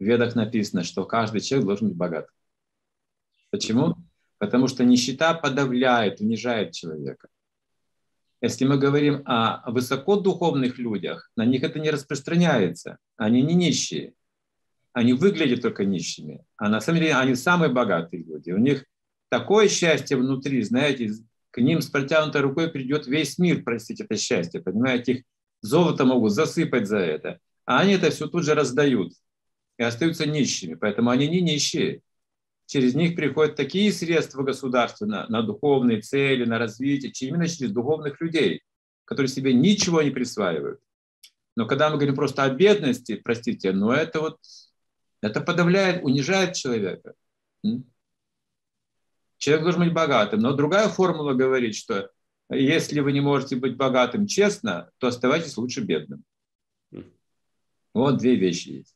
В ведах написано, что каждый человек должен быть богат. Почему? Потому что нищета подавляет, унижает человека. Если мы говорим о высокодуховных людях, на них это не распространяется. Они не нищие. Они выглядят только нищими. А на самом деле они самые богатые люди. У них такое счастье внутри, знаете, к ним с протянутой рукой придет весь мир простить это счастье. Понимаете, их золото могут засыпать за это. А они это все тут же раздают и остаются нищими. Поэтому они не нищие через них приходят такие средства государства на, на духовные цели, на развитие, именно через духовных людей, которые себе ничего не присваивают. Но когда мы говорим просто о бедности, простите, но это вот, это подавляет, унижает человека. Человек должен быть богатым. Но другая формула говорит, что если вы не можете быть богатым честно, то оставайтесь лучше бедным. Вот две вещи есть.